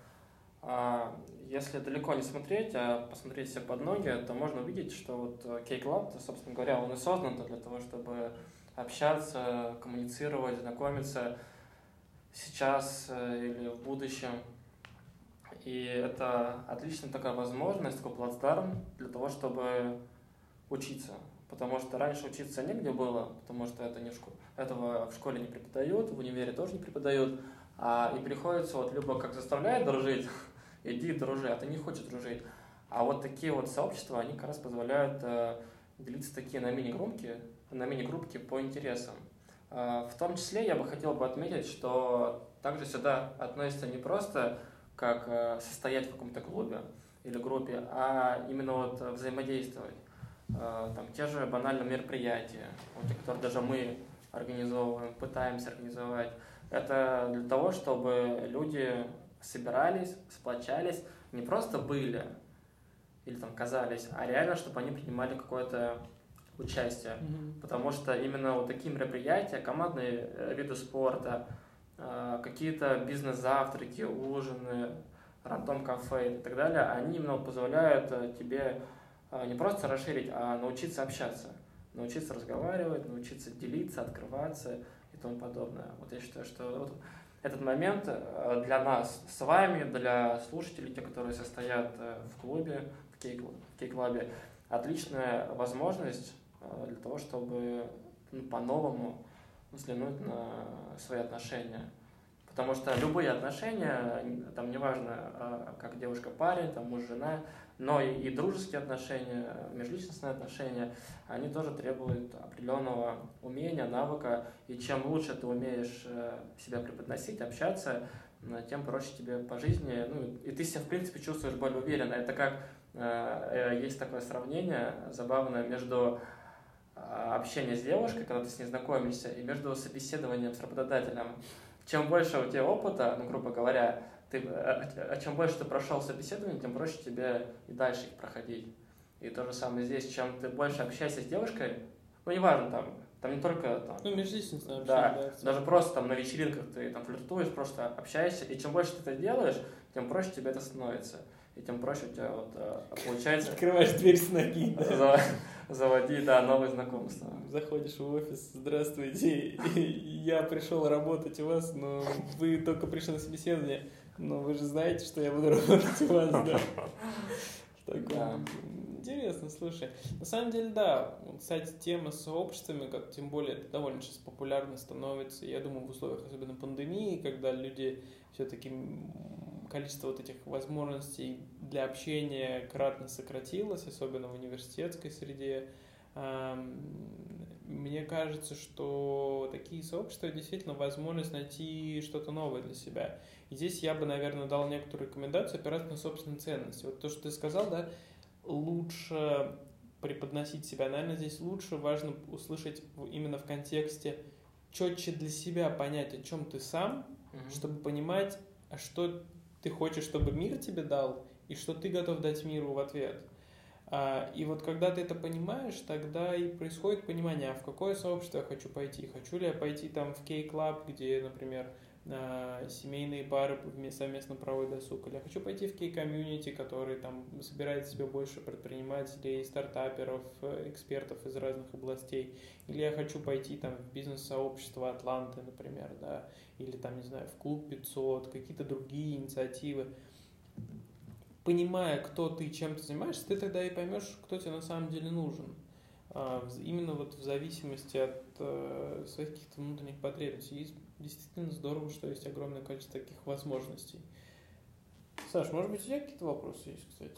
А если далеко не смотреть, а посмотреть себе под ноги, то можно увидеть, что вот Cake Lab, собственно говоря, он и создан для того, чтобы общаться, коммуницировать, знакомиться сейчас э, или в будущем. И это отличная такая возможность, такой плацдарм для того, чтобы учиться. Потому что раньше учиться негде было, потому что это не в школе, этого в школе не преподают, в универе тоже не преподают. А, и приходится вот либо как заставляет дружить, иди дружи, а ты не хочешь дружить. А вот такие вот сообщества, они как раз позволяют э, делиться такие на мини-группки, на мини-группки по интересам. Э, в том числе я бы хотел бы отметить, что также сюда относится не просто как э, состоять в каком-то клубе или группе, а именно вот взаимодействовать. Э, там те же банальные мероприятия, вот которые даже мы организовываем, пытаемся организовать. Это для того, чтобы люди собирались, сплочались, не просто были или там казались, а реально, чтобы они принимали какое-то участие. Mm-hmm. Потому что именно вот такие мероприятия, командные э, виды спорта, э, какие-то бизнес-завтраки, ужины, рандом кафе и так далее, они именно позволяют э, тебе не просто расширить, а научиться общаться, научиться разговаривать, научиться делиться, открываться тому подобное. Вот я считаю, что вот этот момент э, для нас с вами, для слушателей, те, которые состоят э, в клубе, в кей-клабе, отличная возможность э, для того, чтобы ну, по-новому взглянуть на свои отношения. Потому что любые отношения, там неважно, как девушка-парень, там муж-жена, но и, и дружеские отношения, межличностные отношения, они тоже требуют определенного умения, навыка, и чем лучше ты умеешь э, себя преподносить, общаться, тем проще тебе по жизни, ну, и ты себя, в принципе, чувствуешь более уверенно. Это как, э, э, есть такое сравнение забавное между общением с девушкой, когда ты с ней знакомишься, и между собеседованием с работодателем. Чем больше у тебя опыта, ну, грубо говоря, ты, а, а чем больше ты прошел собеседование, тем проще тебе и дальше их проходить. И то же самое здесь, чем ты больше общаешься с девушкой, ну, неважно, там, там не только там... Ну, межличностное да, да. Даже просто там на вечеринках ты там флиртуешь, просто общаешься, и чем больше ты это делаешь, тем проще тебе это становится. И тем проще у тебя вот а, получается... Открываешь дверь с ноги, да. Заводи, да, новые знакомства. Заходишь в офис, здравствуйте, я пришел работать у вас, но вы только пришли на собеседование но вы же знаете, что я буду работать у вас, да? Да. Интересно, слушай. На самом деле, да, кстати, тема с сообществами, как тем более это довольно сейчас популярно становится, я думаю, в условиях особенно пандемии, когда люди все-таки количество вот этих возможностей для общения кратно сократилось, особенно в университетской среде. Мне кажется, что такие сообщества действительно возможность найти что-то новое для себя. И здесь я бы, наверное, дал некоторую рекомендацию опираться на собственные ценности. Вот то, что ты сказал, да, лучше преподносить себя. Наверное, здесь лучше важно услышать именно в контексте четче для себя понять, о чем ты сам, угу. чтобы понимать, а что ты хочешь, чтобы мир тебе дал, и что ты готов дать миру в ответ. А, и вот когда ты это понимаешь, тогда и происходит понимание, а в какое сообщество я хочу пойти. Хочу ли я пойти там в кей-клаб, где, например, семейные пары совместно проводят досуг, или я хочу пойти в кей-комьюнити, который там собирает себе больше предпринимателей, стартаперов, экспертов из разных областей, или я хочу пойти там в бизнес-сообщество Атланты, например, да, или там, не знаю, в клуб 500, какие-то другие инициативы. Понимая, кто ты, чем ты занимаешься, ты тогда и поймешь, кто тебе на самом деле нужен. А, именно вот в зависимости от э, своих каких-то внутренних потребностей действительно здорово, что есть огромное количество таких возможностей. Саш, может быть, у тебя какие-то вопросы есть, кстати?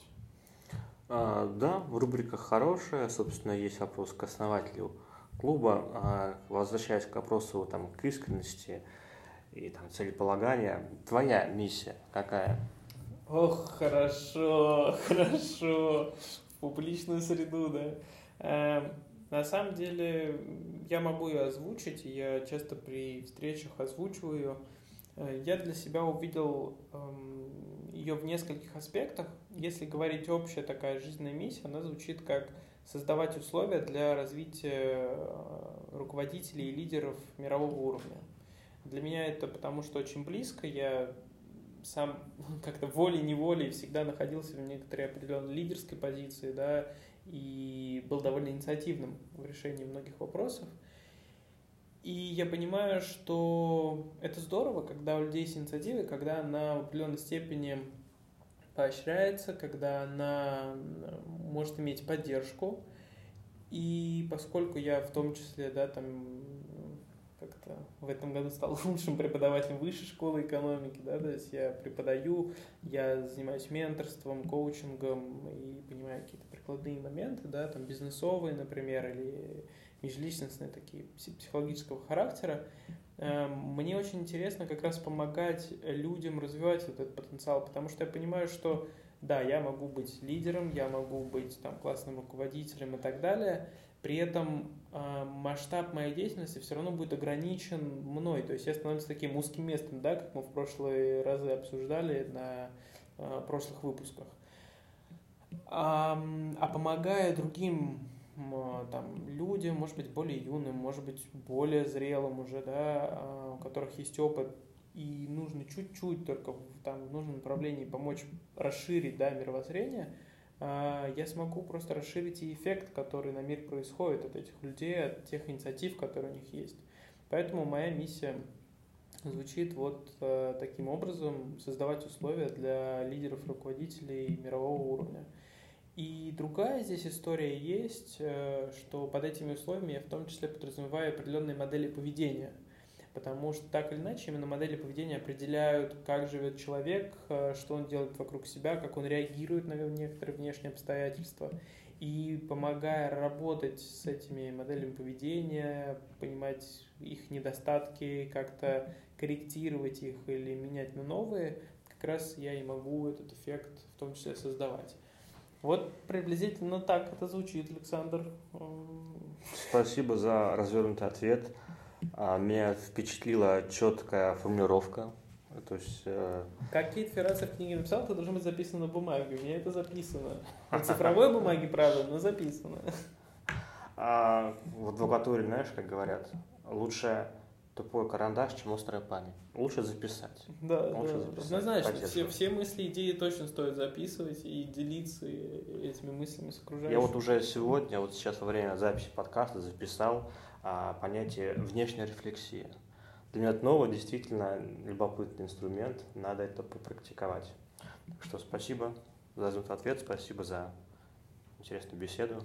А, да, рубрика хорошая. Собственно, есть вопрос к основателю клуба, а, возвращаясь к вопросу там, к искренности и там, целеполагания, твоя миссия какая? Ох, хорошо, хорошо. В публичную среду, да. На самом деле, я могу ее озвучить, я часто при встречах озвучиваю ее. Э, я для себя увидел эм, ее в нескольких аспектах. Если говорить общая такая жизненная миссия, она звучит как создавать условия для развития э, руководителей и лидеров мирового уровня. Для меня это потому, что очень близко. Я сам как-то волей-неволей всегда находился в некоторой определенной лидерской позиции, да, и был довольно инициативным в решении многих вопросов. И я понимаю, что это здорово, когда у людей есть инициатива, когда она в определенной степени поощряется, когда она может иметь поддержку. И поскольку я в том числе, да, там как-то в этом году стал лучшим преподавателем высшей школы экономики, да, то есть я преподаю, я занимаюсь менторством, коучингом и понимаю какие-то прикладные моменты, да, там бизнесовые, например, или межличностные такие психологического характера. Эм, мне очень интересно как раз помогать людям развивать этот потенциал, потому что я понимаю, что да, я могу быть лидером, я могу быть там классным руководителем и так далее, при этом э, масштаб моей деятельности все равно будет ограничен мной, то есть я становлюсь таким узким местом, да, как мы в прошлые разы обсуждали на э, прошлых выпусках. А, а помогая другим там, людям, может быть, более юным, может быть, более зрелым уже, да, а, у которых есть опыт, и нужно чуть-чуть только там, в нужном направлении помочь расширить да, мировоззрение, я смогу просто расширить и эффект, который на мир происходит от этих людей, от тех инициатив, которые у них есть. Поэтому моя миссия звучит вот э, таким образом, создавать условия для лидеров, руководителей мирового уровня. И другая здесь история есть, э, что под этими условиями я в том числе подразумеваю определенные модели поведения. Потому что так или иначе именно модели поведения определяют, как живет человек, э, что он делает вокруг себя, как он реагирует на некоторые внешние обстоятельства. И помогая работать с этими моделями поведения, понимать их недостатки, как-то корректировать их или менять на новые, как раз я и могу этот эффект в том числе создавать. Вот приблизительно так это звучит, Александр. Спасибо за развернутый ответ. А, меня впечатлила четкая формулировка. То есть, э... Как Кейт Ферраса в книге написал, это должно быть записано на бумаге. У меня это записано. На цифровой бумаге, правда, но записано. А, в адвокатуре, знаешь, как говорят, лучше тупой карандаш, чем острая память. Лучше записать. Да, Лучше да. Записать. Однозначно. Все, все мысли, идеи точно стоит записывать и делиться этими мыслями с окружающими. Я вот уже сегодня, вот сейчас во время записи подкаста записал понятие внешняя рефлексия. Для меня это новый, действительно любопытный инструмент, надо это попрактиковать. Так что спасибо за ответ, спасибо за интересную беседу.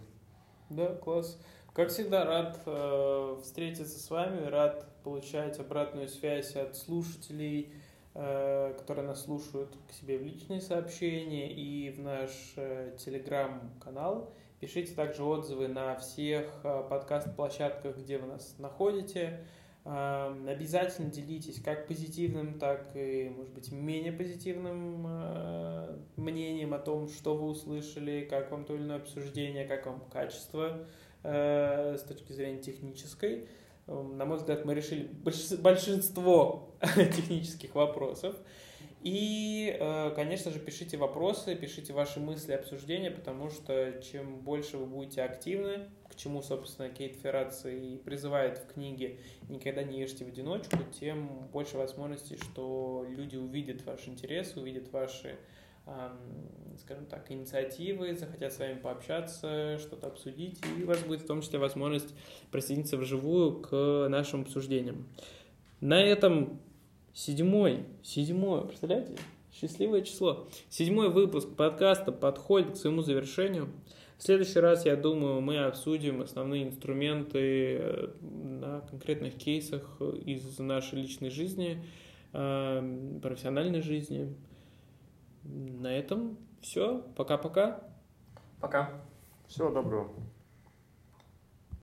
Да, класс. Как всегда, рад э, встретиться с вами, рад получать обратную связь от слушателей, э, которые нас слушают к себе в личные сообщения и в наш э, телеграм-канал. Пишите также отзывы на всех э, подкаст-площадках, где вы нас находите. Э, обязательно делитесь как позитивным, так и, может быть, менее позитивным э, мнением о том, что вы услышали, как вам то или иное обсуждение, как вам качество Э, с точки зрения технической. Эм, на мой взгляд, мы решили большинство технических вопросов. И, э, конечно же, пишите вопросы, пишите ваши мысли, обсуждения, потому что чем больше вы будете активны, к чему, собственно, Кейт Ферраци и призывает в книге «Никогда не ешьте в одиночку», тем больше возможностей, что люди увидят ваш интерес, увидят ваши скажем так, инициативы, захотят с вами пообщаться, что-то обсудить, и у вас будет в том числе возможность присоединиться вживую к нашим обсуждениям. На этом седьмой, седьмой, представляете, счастливое число, седьмой выпуск подкаста подходит к своему завершению. В следующий раз, я думаю, мы обсудим основные инструменты э, на конкретных кейсах из нашей личной жизни, профессиональной жизни, на этом все. Пока-пока. Пока. Всего доброго.